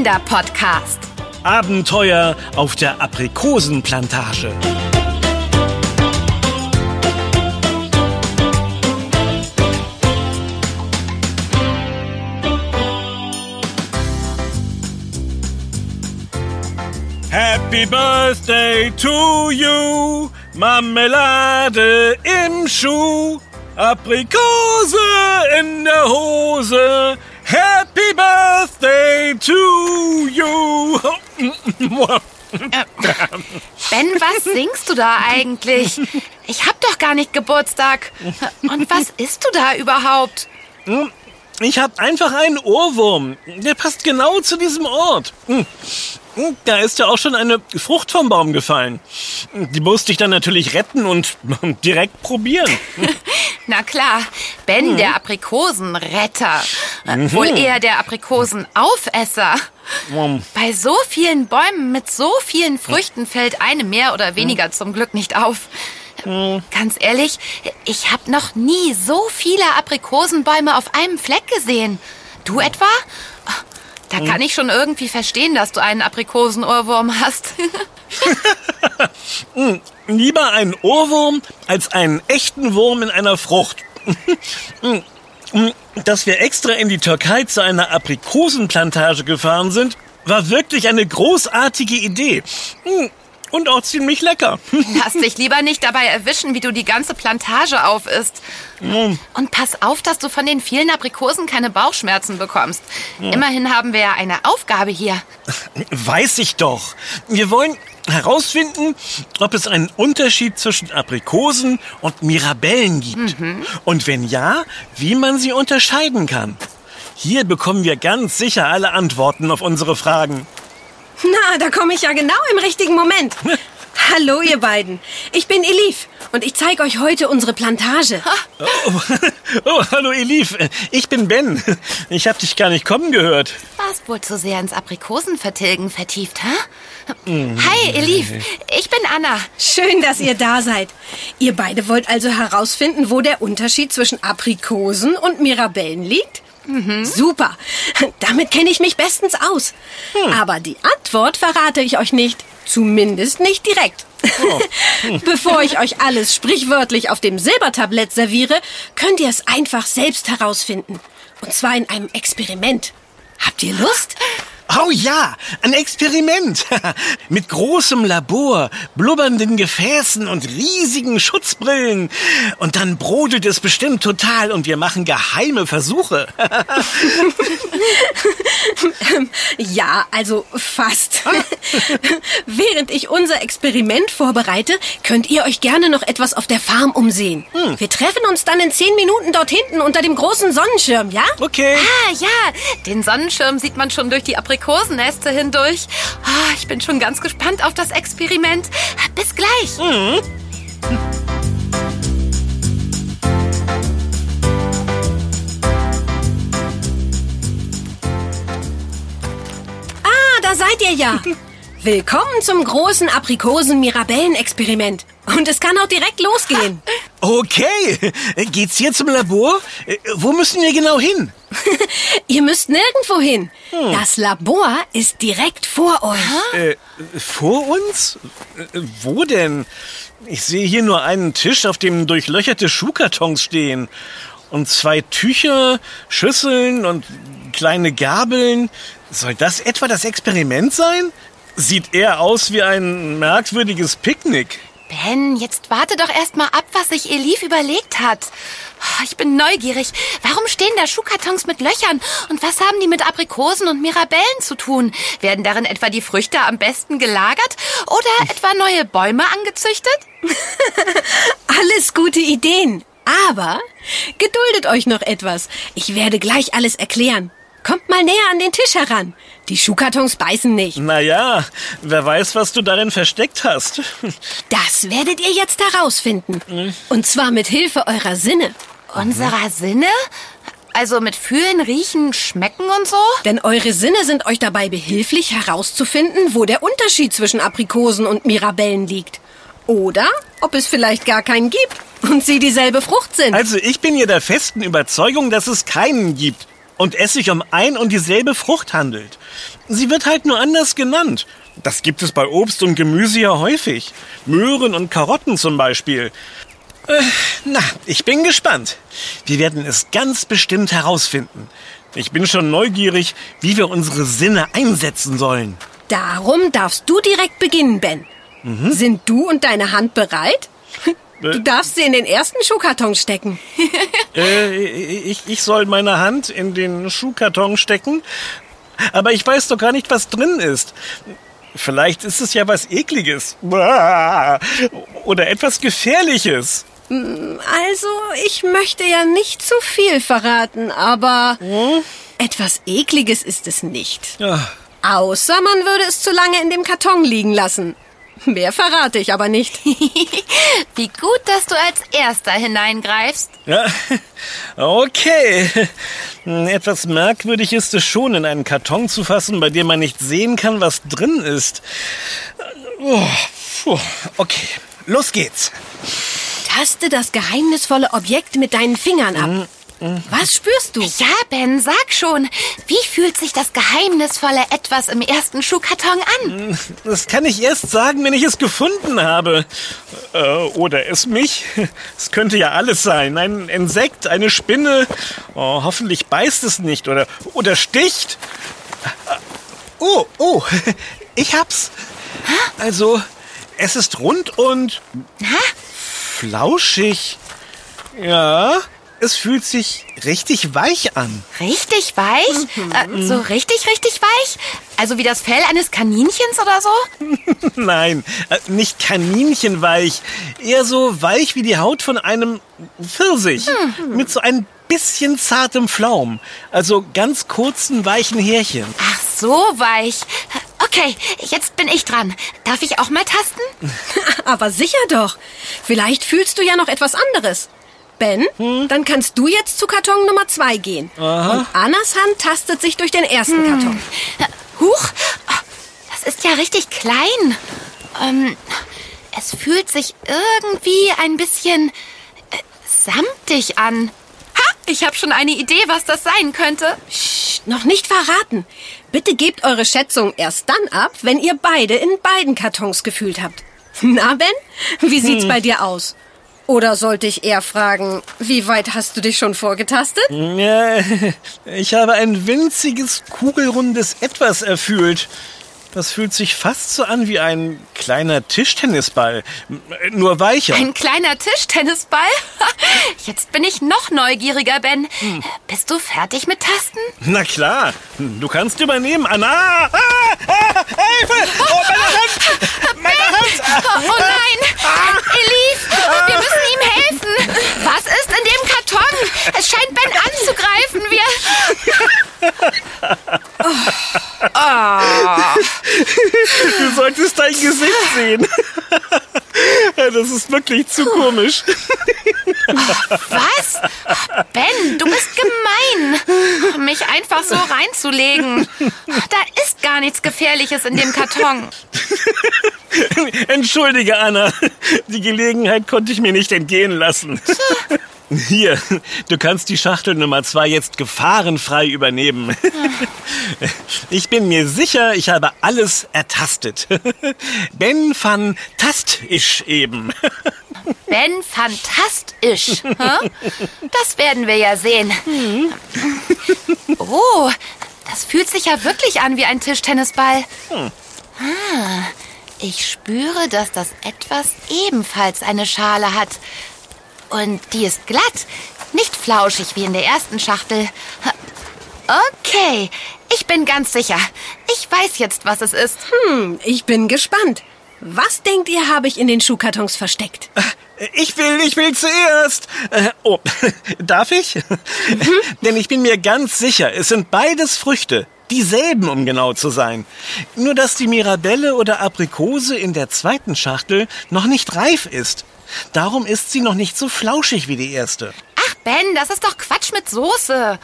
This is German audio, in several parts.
Kinderpodcast. Abenteuer auf der Aprikosenplantage. Happy Birthday to you, Marmelade im Schuh, Aprikose in der Hose. Happy Birthday to you. Ben, was singst du da eigentlich? Ich hab doch gar nicht Geburtstag. Und was isst du da überhaupt? Ich habe einfach einen Ohrwurm. Der passt genau zu diesem Ort. Hm. Hm, Da ist ja auch schon eine Frucht vom Baum gefallen. Die musste ich dann natürlich retten und direkt probieren. Na klar, Ben, der Aprikosenretter. Äh, Wohl eher der Aprikosenaufesser. Hm. Bei so vielen Bäumen mit so vielen Früchten fällt eine mehr oder weniger zum Glück nicht auf. Ganz ehrlich, ich habe noch nie so viele Aprikosenbäume auf einem Fleck gesehen. Du etwa? Da kann ich schon irgendwie verstehen, dass du einen Aprikosenohrwurm hast. Lieber einen Ohrwurm als einen echten Wurm in einer Frucht. Dass wir extra in die Türkei zu einer Aprikosenplantage gefahren sind, war wirklich eine großartige Idee. Und auch ziemlich lecker. Lass dich lieber nicht dabei erwischen, wie du die ganze Plantage auf isst. Und pass auf, dass du von den vielen Aprikosen keine Bauchschmerzen bekommst. Immerhin haben wir ja eine Aufgabe hier. Weiß ich doch. Wir wollen herausfinden, ob es einen Unterschied zwischen Aprikosen und Mirabellen gibt. Und wenn ja, wie man sie unterscheiden kann. Hier bekommen wir ganz sicher alle Antworten auf unsere Fragen. Na, da komme ich ja genau im richtigen Moment. Hallo, ihr beiden. Ich bin Elif und ich zeige euch heute unsere Plantage. Oh, hallo Elif. Ich bin Ben. Ich habe dich gar nicht kommen gehört. Warst wohl zu sehr ins Aprikosenvertilgen vertieft, hä? Hi, Elif. Ich bin Anna. Schön, dass ihr da seid. Ihr beide wollt also herausfinden, wo der Unterschied zwischen Aprikosen und Mirabellen liegt? Super. Damit kenne ich mich bestens aus. Aber die Antwort verrate ich euch nicht. Zumindest nicht direkt. Bevor ich euch alles sprichwörtlich auf dem Silbertablett serviere, könnt ihr es einfach selbst herausfinden. Und zwar in einem Experiment. Habt ihr Lust? Oh ja, ein Experiment. Mit großem Labor, blubbernden Gefäßen und riesigen Schutzbrillen. Und dann brodelt es bestimmt total und wir machen geheime Versuche. Ja, also fast. Während ich unser Experiment vorbereite, könnt ihr euch gerne noch etwas auf der Farm umsehen. Wir treffen uns dann in zehn Minuten dort hinten unter dem großen Sonnenschirm, ja? Okay. Ah, ja. Den Sonnenschirm sieht man schon durch die Aprikosenneste hindurch. Ah, ich bin schon ganz gespannt auf das Experiment. Bis gleich. Ah, da seid ihr ja. Willkommen zum großen Aprikosen-Mirabellen-Experiment. Und es kann auch direkt losgehen. Okay. Geht's hier zum Labor? Äh, Wo müssen wir genau hin? Ihr müsst nirgendwo hin. Das Labor ist direkt vor euch. Äh, vor uns? Äh, Wo denn? Ich sehe hier nur einen Tisch, auf dem durchlöcherte Schuhkartons stehen. Und zwei Tücher, Schüsseln und kleine Gabeln. Soll das etwa das Experiment sein? Sieht eher aus wie ein merkwürdiges Picknick. Ben, jetzt warte doch erst mal ab, was sich Elif überlegt hat. Oh, Ich bin neugierig. Warum stehen da Schuhkartons mit Löchern? Und was haben die mit Aprikosen und Mirabellen zu tun? Werden darin etwa die Früchte am besten gelagert? Oder etwa neue Bäume angezüchtet? Alles gute Ideen. Aber geduldet euch noch etwas. Ich werde gleich alles erklären. Kommt mal näher an den Tisch heran. Die Schuhkartons beißen nicht. Naja, wer weiß, was du darin versteckt hast. Das werdet ihr jetzt herausfinden. Und zwar mit Hilfe eurer Sinne. Unserer Sinne? Also mit Fühlen, Riechen, Schmecken und so? Denn eure Sinne sind euch dabei behilflich herauszufinden, wo der Unterschied zwischen Aprikosen und Mirabellen liegt. Oder ob es vielleicht gar keinen gibt und sie dieselbe Frucht sind. Also ich bin ja der festen Überzeugung, dass es keinen gibt. Und es sich um ein und dieselbe Frucht handelt. Sie wird halt nur anders genannt. Das gibt es bei Obst und Gemüse ja häufig. Möhren und Karotten zum Beispiel. Äh, na, ich bin gespannt. Wir werden es ganz bestimmt herausfinden. Ich bin schon neugierig, wie wir unsere Sinne einsetzen sollen. Darum darfst du direkt beginnen, Ben. Mhm. Sind du und deine Hand bereit? Du äh? darfst sie in den ersten Schuhkarton stecken. äh, ich, ich soll meine Hand in den Schuhkarton stecken? Aber ich weiß doch gar nicht, was drin ist. Vielleicht ist es ja was Ekliges. Oder etwas Gefährliches. Also, ich möchte ja nicht zu viel verraten, aber hm? etwas Ekliges ist es nicht. Ja. Außer man würde es zu lange in dem Karton liegen lassen. Mehr verrate ich aber nicht. Wie gut, dass du als Erster hineingreifst. Ja, okay. Etwas merkwürdig ist es schon, in einen Karton zu fassen, bei dem man nicht sehen kann, was drin ist. Oh, okay, los geht's. Taste das geheimnisvolle Objekt mit deinen Fingern ab. Was spürst du? Ja, Ben, sag schon. Wie fühlt sich das geheimnisvolle Etwas im ersten Schuhkarton an? Das kann ich erst sagen, wenn ich es gefunden habe. Äh, oder es mich. Es könnte ja alles sein. Ein Insekt, eine Spinne. Oh, hoffentlich beißt es nicht oder, oder sticht. Oh, oh, ich hab's. Also, es ist rund und flauschig. Ja, es fühlt sich richtig weich an. Richtig weich? Mhm. Äh, so richtig, richtig weich? Also wie das Fell eines Kaninchens oder so? Nein, äh, nicht kaninchenweich. Eher so weich wie die Haut von einem Pfirsich. Mhm. Mit so ein bisschen zartem Flaum. Also ganz kurzen, weichen Härchen. Ach, so weich. Okay, jetzt bin ich dran. Darf ich auch mal tasten? Aber sicher doch. Vielleicht fühlst du ja noch etwas anderes. Ben, hm? dann kannst du jetzt zu Karton Nummer zwei gehen. Aha. Und Annas Hand tastet sich durch den ersten hm. Karton. Huch, das ist ja richtig klein. Ähm, es fühlt sich irgendwie ein bisschen äh, samtig an. Ha, ich habe schon eine Idee, was das sein könnte. Psst, noch nicht verraten. Bitte gebt eure Schätzung erst dann ab, wenn ihr beide in beiden Kartons gefühlt habt. Na, Ben, wie sieht's hm. bei dir aus? Oder sollte ich eher fragen, wie weit hast du dich schon vorgetastet? Ich habe ein winziges, kugelrundes Etwas erfüllt. Das fühlt sich fast so an wie ein kleiner Tischtennisball, nur weicher. Ein kleiner Tischtennisball? Jetzt bin ich noch neugieriger, Ben. Hm. Bist du fertig mit Tasten? Na klar. Du kannst übernehmen, Anna. Ah, ah, Hilfe! Oh, meine Hand! Meine Hand! Oh nein! Ah. Elise, wir müssen ihm helfen. Was ist in dem Karton? Es scheint Ben anzugreifen. Wir... Oh. Oh. Du solltest dein Gesicht sehen. Das ist wirklich zu komisch. Was? Ben, du bist gemein. Mich einfach so reinzulegen. Da ist gar nichts Gefährliches in dem Karton. Entschuldige, Anna. Die Gelegenheit konnte ich mir nicht entgehen lassen. Hier, du kannst die Schachtel Nummer zwei jetzt gefahrenfrei übernehmen. Ich bin mir sicher, ich habe alles ertastet. Ben fantastisch eben. Ben fantastisch. Das werden wir ja sehen. Oh, das fühlt sich ja wirklich an wie ein Tischtennisball. Ah, ich spüre, dass das etwas ebenfalls eine Schale hat. Und die ist glatt, nicht flauschig wie in der ersten Schachtel. Okay, ich bin ganz sicher. Ich weiß jetzt, was es ist. Hm, ich bin gespannt. Was denkt ihr, habe ich in den Schuhkartons versteckt? Ich will, ich will zuerst. Äh, oh, darf ich? Mhm. Denn ich bin mir ganz sicher, es sind beides Früchte. Dieselben, um genau zu sein. Nur, dass die Mirabelle oder Aprikose in der zweiten Schachtel noch nicht reif ist. Darum ist sie noch nicht so flauschig wie die erste. Ach, Ben, das ist doch Quatsch mit Soße.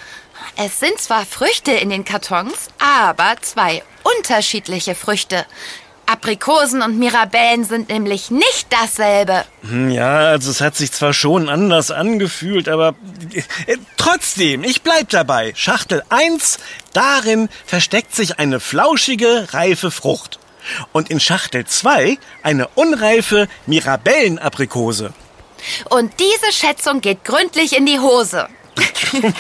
Es sind zwar Früchte in den Kartons, aber zwei unterschiedliche Früchte. Aprikosen und Mirabellen sind nämlich nicht dasselbe. Hm, Ja, also es hat sich zwar schon anders angefühlt, aber äh, trotzdem, ich bleib dabei. Schachtel 1, darin versteckt sich eine flauschige, reife Frucht. Und in Schachtel 2 eine unreife Mirabellenaprikose. Und diese Schätzung geht gründlich in die Hose.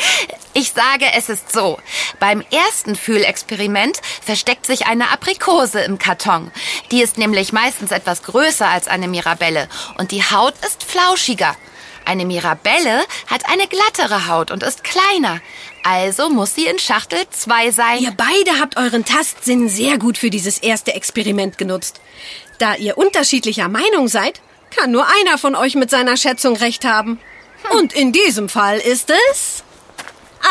Ich sage, es ist so. Beim ersten Fühlexperiment versteckt sich eine Aprikose im Karton. Die ist nämlich meistens etwas größer als eine Mirabelle und die Haut ist flauschiger. Eine Mirabelle hat eine glattere Haut und ist kleiner. Also muss sie in Schachtel 2 sein. Ihr beide habt euren Tastsinn sehr gut für dieses erste Experiment genutzt. Da ihr unterschiedlicher Meinung seid, kann nur einer von euch mit seiner Schätzung recht haben. Und in diesem Fall ist es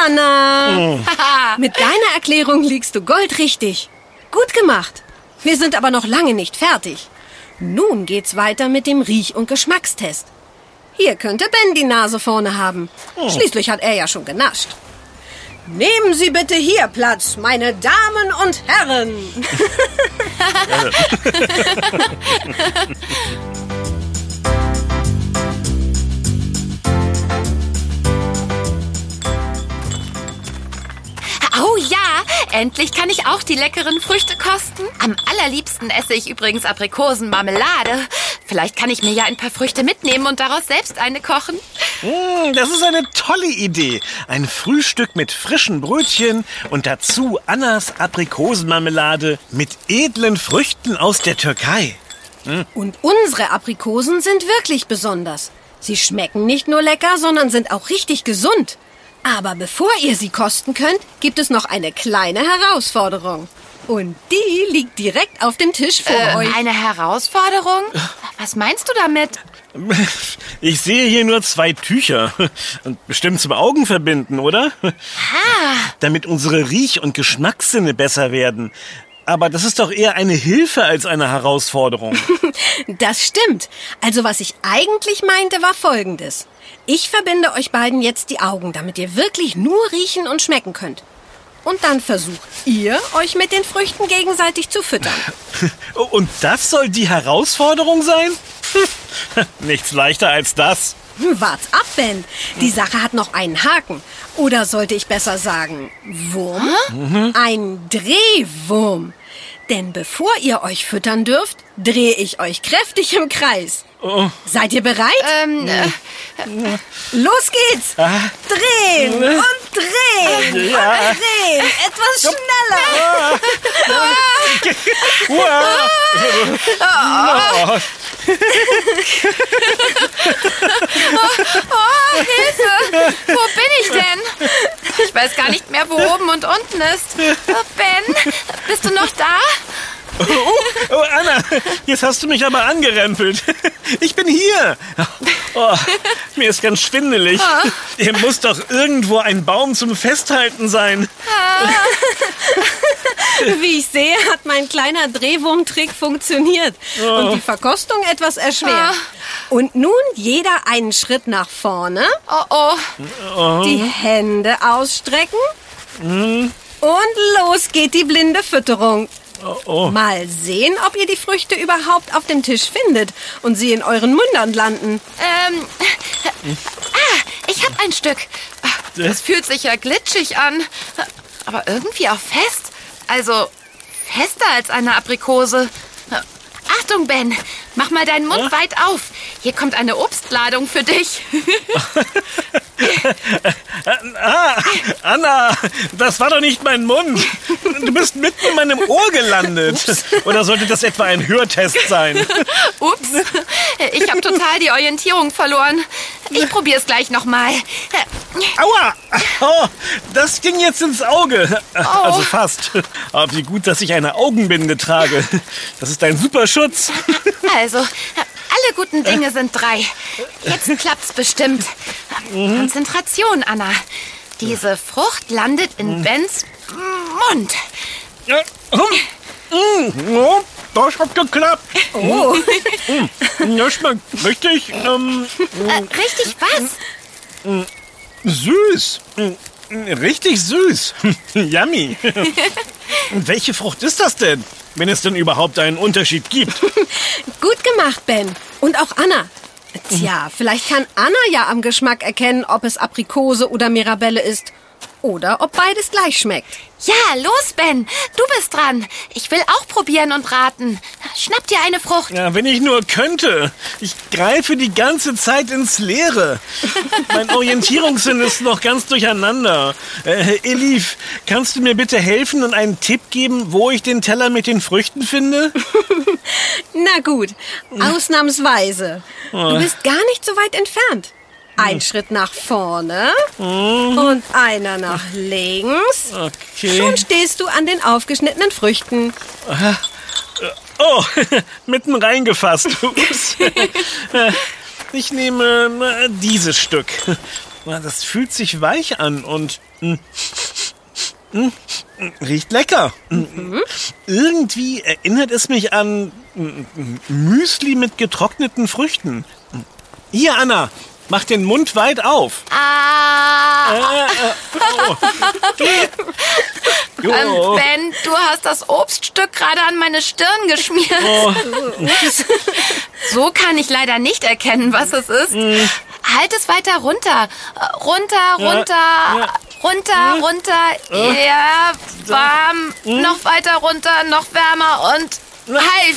Anna. mit deiner Erklärung liegst du goldrichtig. Gut gemacht. Wir sind aber noch lange nicht fertig. Nun geht's weiter mit dem Riech- und Geschmackstest. Hier könnte Ben die Nase vorne haben. Schließlich hat er ja schon genascht. Nehmen Sie bitte hier Platz, meine Damen und Herren. endlich kann ich auch die leckeren Früchte kosten. Am allerliebsten esse ich übrigens Aprikosenmarmelade. Vielleicht kann ich mir ja ein paar Früchte mitnehmen und daraus selbst eine kochen. Mm, das ist eine tolle Idee. Ein Frühstück mit frischen Brötchen und dazu Annas Aprikosenmarmelade mit edlen Früchten aus der Türkei. Und unsere Aprikosen sind wirklich besonders. Sie schmecken nicht nur lecker, sondern sind auch richtig gesund. Aber bevor ihr sie kosten könnt, gibt es noch eine kleine Herausforderung. Und die liegt direkt auf dem Tisch vor Äh, euch. eine Herausforderung? Was meinst du damit? Ich sehe hier nur zwei Tücher. Und bestimmt zum Augenverbinden, oder? Damit unsere Riech- und Geschmackssinne besser werden. Aber das ist doch eher eine Hilfe als eine Herausforderung. Das stimmt. Also was ich eigentlich meinte, war Folgendes. Ich verbinde euch beiden jetzt die Augen, damit ihr wirklich nur riechen und schmecken könnt. Und dann versucht ihr, euch mit den Früchten gegenseitig zu füttern. Und das soll die Herausforderung sein? Nichts leichter als das. Hm, Wart's ab, Ben. Die Sache hat noch einen Haken. Oder sollte ich besser sagen, Wurm? Ein Drehwurm. Denn bevor ihr euch füttern dürft, drehe ich euch kräftig im Kreis. Seid ihr bereit? Ähm, äh, Los geht's! Drehen und drehen Ja. und drehen. Etwas schneller. Uah. Oh. oh, Hilfe! Wo bin ich denn? Ich weiß gar nicht mehr, wo oben und unten ist. Oh, Ben, bist du noch da? Oh, oh, Anna, jetzt hast du mich aber angerempelt. Ich bin hier. Oh, mir ist ganz schwindelig. Hier muss doch irgendwo ein Baum zum Festhalten sein. Wie ich sehe, hat mein kleiner Drehwurmtrick funktioniert und die Verkostung etwas erschwert. Und nun jeder einen Schritt nach vorne, Oh, oh. die Hände ausstrecken und los geht die blinde Fütterung. Oh. Mal sehen, ob ihr die Früchte überhaupt auf dem Tisch findet und sie in euren Mündern landen. Ähm, ah, ich hab ein Stück. Das fühlt sich ja glitschig an. Aber irgendwie auch fest. Also fester als eine Aprikose. Achtung, Ben. Mach mal deinen Mund weit auf. Hier kommt eine Obstladung für dich. Ah, Anna, das war doch nicht mein Mund. Du bist mitten in meinem Ohr gelandet. Oder sollte das etwa ein Hörtest sein? Ups. Ich habe total die Orientierung verloren. Ich probiere es gleich nochmal. Aua! Oh, das ging jetzt ins Auge. Also fast. Aber wie gut, dass ich eine Augenbinde trage. Das ist ein super Schutz. Also, alle guten Dinge sind drei. Jetzt klappt's bestimmt. Konzentration, Anna. Diese Frucht landet in Bens Mund. Hm, hm, oh, Das hat geklappt. Oh, Das schmeckt richtig ähm, Äh, richtig was? süß. Richtig süß. Yummy. Welche Frucht ist das denn? Wenn es denn überhaupt einen Unterschied gibt. Gut gemacht, Ben. Und auch Anna. Tja, vielleicht kann Anna ja am Geschmack erkennen, ob es Aprikose oder Mirabelle ist. Oder ob beides gleich schmeckt. Ja, los, Ben. Du bist dran. Ich will auch probieren und raten. Schnapp dir eine Frucht. Ja, wenn ich nur könnte. Ich greife die ganze Zeit ins Leere. mein Orientierungssinn ist noch ganz durcheinander. Äh, Elif, kannst du mir bitte helfen und einen Tipp geben, wo ich den Teller mit den Früchten finde? Na gut, ausnahmsweise. Du bist gar nicht so weit entfernt. Ein Schritt nach vorne und einer nach links. Okay. Schon stehst du an den aufgeschnittenen Früchten. Oh, mitten reingefasst. Ich nehme äh, dieses Stück. Das fühlt sich weich an und mm, mm, riecht lecker. Irgendwie erinnert es mich an mm, Müsli mit getrockneten Früchten. Hier, Anna, mach den Mund weit auf. Ah, Jo. ähm, Ben, du hast das Obststück gerade an meine Stirn geschmiert. Oh. So kann ich leider nicht erkennen, was es ist. Halt es weiter runter. Äh, Runter, runter, runter, runter. Ja, warm. Noch weiter runter, noch wärmer und halt.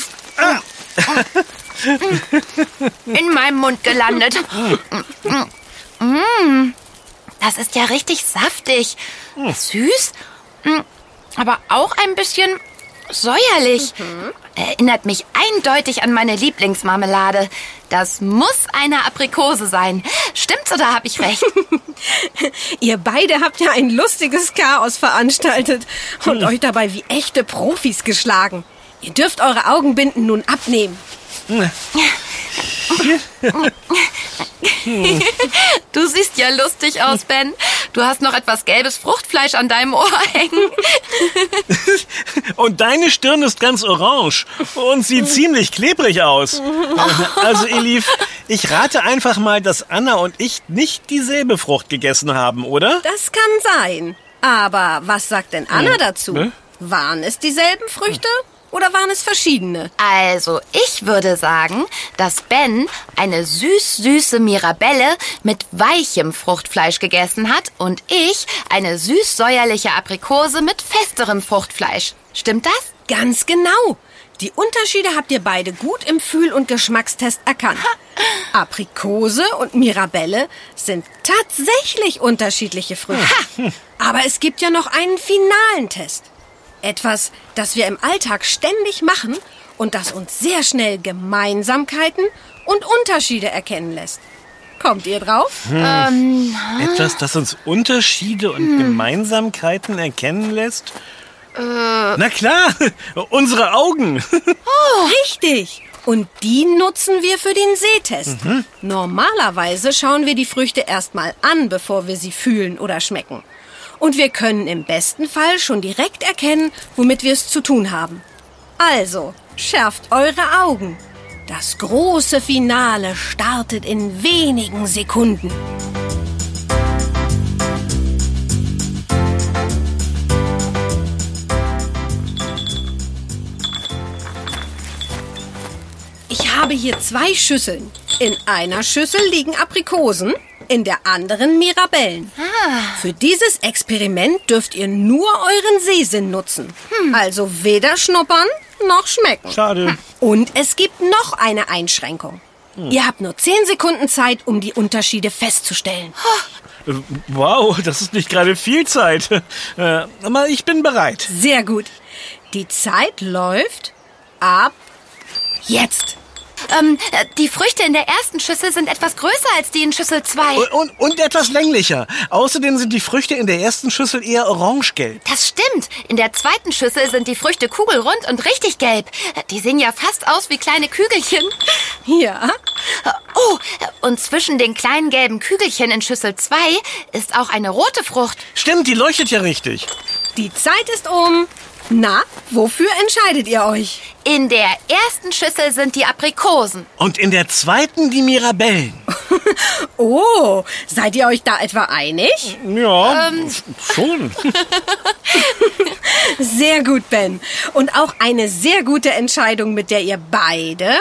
In meinem Mund gelandet. Mm, Das ist ja richtig saftig. Süß, mm, aber auch ein bisschen säuerlich. Erinnert mich eindeutig an meine Lieblingsmarmelade. Das muss eine Aprikose sein. Stimmt's oder habe ich recht? Ihr beide habt ja ein lustiges Chaos veranstaltet und euch dabei wie echte Profis geschlagen. Ihr dürft eure Augenbinden nun abnehmen. Du siehst ja lustig aus, Ben. Du hast noch etwas gelbes Fruchtfleisch an deinem Ohr hängen. Und deine Stirn ist ganz orange und sieht ziemlich klebrig aus. Also Elif, ich rate einfach mal, dass Anna und ich nicht dieselbe Frucht gegessen haben, oder? Das kann sein. Aber was sagt denn Anna Hm. dazu? Ne? Waren es dieselben Früchte oder waren es verschiedene? Also, ich würde sagen, dass Ben eine süß-süße Mirabelle mit weichem Fruchtfleisch gegessen hat und ich eine süß-säuerliche Aprikose mit festerem Fruchtfleisch. Stimmt das? Ganz genau. Die Unterschiede habt ihr beide gut im Fühl- und Geschmackstest erkannt. Aprikose und Mirabelle sind tatsächlich unterschiedliche Früchte. Aber es gibt ja noch einen finalen Test. Etwas, das wir im Alltag ständig machen und das uns sehr schnell Gemeinsamkeiten und Unterschiede erkennen lässt. Kommt ihr drauf? Etwas, das uns Unterschiede und Gemeinsamkeiten erkennen lässt? Na klar, unsere Augen. Richtig. Und die nutzen wir für den Sehtest. Normalerweise schauen wir die Früchte erstmal an, bevor wir sie fühlen oder schmecken. Und wir können im besten Fall schon direkt erkennen, womit wir es zu tun haben. Also, schärft eure Augen. Das große Finale startet in wenigen Sekunden. Ich habe hier zwei Schüsseln. In einer Schüssel liegen Aprikosen, in der anderen Mirabellen. Für dieses Experiment dürft ihr nur euren Sehsinn nutzen. Also weder schnuppern noch schmecken. Schade. Und es gibt noch eine Einschränkung. Ihr habt nur 10 Sekunden Zeit, um die Unterschiede festzustellen. Äh, Wow, das ist nicht gerade viel Zeit. Äh, Aber ich bin bereit. Sehr gut. Die Zeit läuft ab jetzt. Ähm, äh, die Früchte in der ersten Schüssel sind etwas größer als die in Schüssel 2. Und, und, und etwas länglicher. Außerdem sind die Früchte in der ersten Schüssel eher orangegelb. Das stimmt. In der zweiten Schüssel sind die Früchte kugelrund und richtig gelb. Äh, Die sehen ja fast aus wie kleine Kügelchen. Ja. Oh, und zwischen den kleinen gelben Kügelchen in Schüssel 2 ist auch eine rote Frucht. Stimmt, die leuchtet ja richtig. Die Zeit ist um. Na, wofür entscheidet ihr euch? In der ersten Schüssel sind die Aprikosen. Und in der zweiten die Mirabellen. Oh, seid ihr euch da etwa einig? Ja, schon. Sehr gut, Ben. Und auch eine sehr gute Entscheidung, mit der ihr beide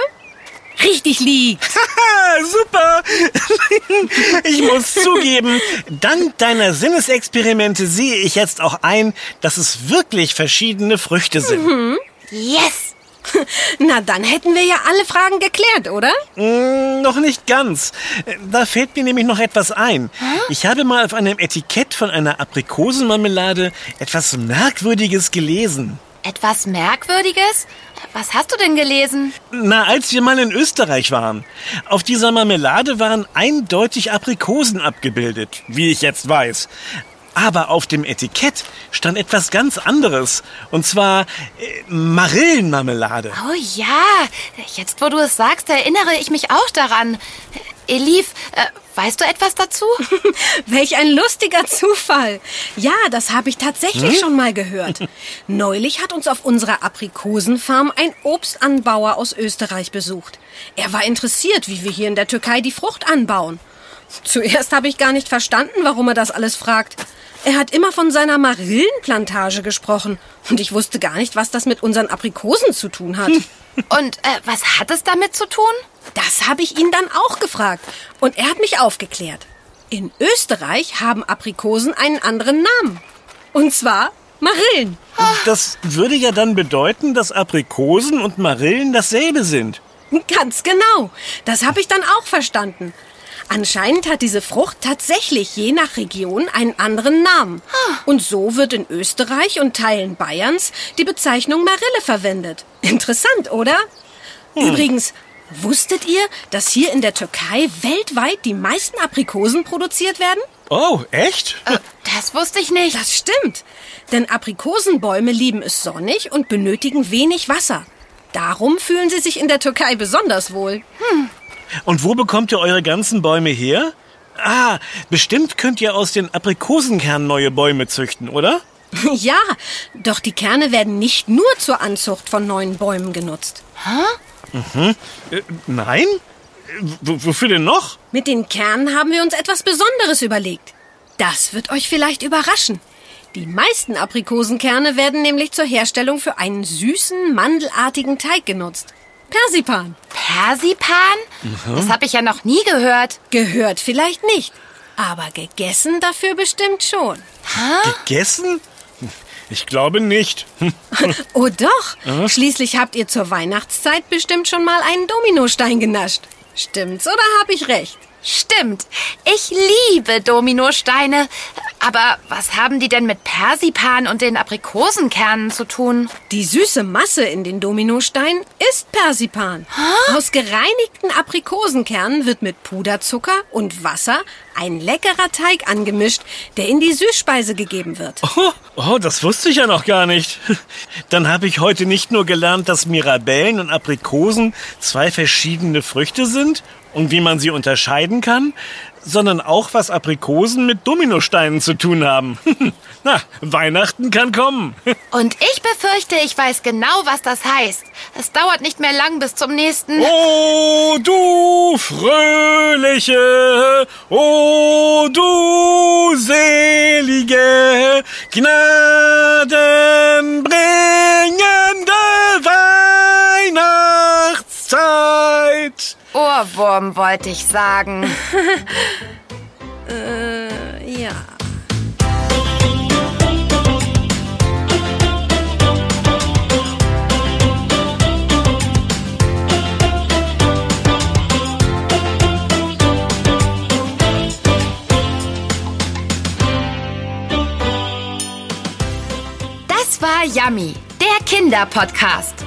richtig liegt. Haha, super. Ich muss zugeben, dank deiner Sinnesexperimente sehe ich jetzt auch ein, dass es wirklich verschiedene Früchte sind. Yes! Na, dann hätten wir ja alle Fragen geklärt, oder? Mm, noch nicht ganz. Da fällt mir nämlich noch etwas ein. Ich habe mal auf einem Etikett von einer Aprikosenmarmelade etwas Merkwürdiges gelesen. Etwas Merkwürdiges? Was hast du denn gelesen? Na, als wir mal in Österreich waren. Auf dieser Marmelade waren eindeutig Aprikosen abgebildet, wie ich jetzt weiß. Aber auf dem Etikett stand etwas ganz anderes. Und zwar äh, Marillenmarmelade. Oh ja, jetzt wo du es sagst, erinnere ich mich auch daran. Elif, äh, weißt du etwas dazu? Welch ein lustiger Zufall. Ja, das habe ich tatsächlich schon mal gehört. Neulich hat uns auf unserer Aprikosenfarm ein Obstanbauer aus Österreich besucht. Er war interessiert, wie wir hier in der Türkei die Frucht anbauen. Zuerst habe ich gar nicht verstanden, warum er das alles fragt. Er hat immer von seiner Marillenplantage gesprochen. Und ich wusste gar nicht, was das mit unseren Aprikosen zu tun hat. Und äh, was hat es damit zu tun? Das habe ich ihn dann auch gefragt. Und er hat mich aufgeklärt. In Österreich haben Aprikosen einen anderen Namen. Und zwar Marillen. Das würde ja dann bedeuten, dass Aprikosen und Marillen dasselbe sind. Ganz genau. Das habe ich dann auch verstanden. Anscheinend hat diese Frucht tatsächlich je nach Region einen anderen Namen. Und so wird in Österreich und Teilen Bayerns die Bezeichnung Marille verwendet. Interessant, oder? Übrigens, wusstet ihr, dass hier in der Türkei weltweit die meisten Aprikosen produziert werden? Oh, echt? Äh, das wusste ich nicht. Das stimmt. Denn Aprikosenbäume lieben es sonnig und benötigen wenig Wasser. Darum fühlen sie sich in der Türkei besonders wohl. Und wo bekommt ihr eure ganzen Bäume her? Ah, bestimmt könnt ihr aus den Aprikosenkernen neue Bäume züchten, oder? Ja, doch die Kerne werden nicht nur zur Anzucht von neuen Bäumen genutzt. Äh, nein? W wofür denn noch? Mit den Kernen haben wir uns etwas Besonderes überlegt. Das wird euch vielleicht überraschen. Die meisten Aprikosenkerne werden nämlich zur Herstellung für einen süßen, mandelartigen Teig genutzt. Persipan. Persipan? Das habe ich ja noch nie gehört. Gehört vielleicht nicht, aber gegessen dafür bestimmt schon. Gegessen? Ich glaube nicht. Oh doch, schließlich habt ihr zur Weihnachtszeit bestimmt schon mal einen Dominostein genascht. Stimmt's oder hab ich recht? Stimmt. Ich liebe Dominosteine. Aber was haben die denn mit Persipan und den Aprikosenkernen zu tun? Die süße Masse in den Dominosteinen ist Persipan. Aus gereinigten Aprikosenkernen wird mit Puderzucker und Wasser ein leckerer Teig angemischt, der in die Süßspeise gegeben wird. Oh, oh, das wusste ich ja noch gar nicht. Dann habe ich heute nicht nur gelernt, dass Mirabellen und Aprikosen zwei verschiedene Früchte sind und wie man sie unterscheiden kann, sondern auch, was Aprikosen mit Dominosteinen zu tun haben. Na, Weihnachten kann kommen. Und ich befürchte, ich weiß genau, was das heißt. Es dauert nicht mehr lang bis zum nächsten. Oh, du fröhliche, oh, du selige, gnadenbringende Weihnachtszeit. Ohrwurm wollte ich sagen. Ja. Das war Yummy, der Kinderpodcast.